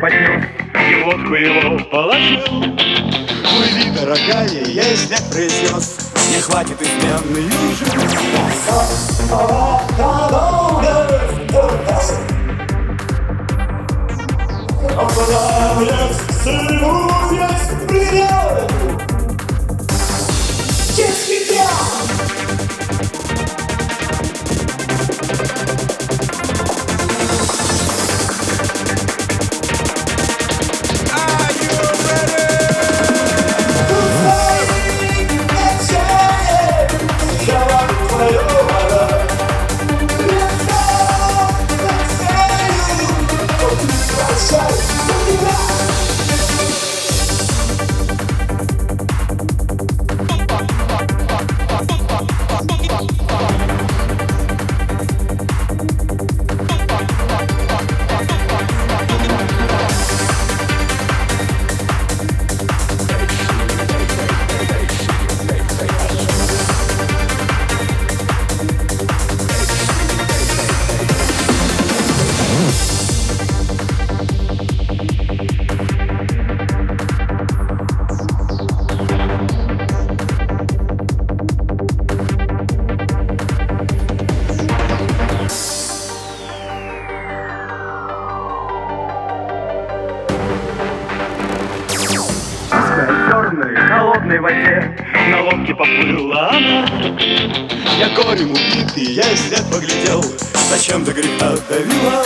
поднес И водку его положил. Плыви, дорогая, если произнес Не хватит изменный ужин Оправлять целуясь привет Честный холодной воде. На лодке поплыла она. Я горем убитый, я и след поглядел Зачем до греха довела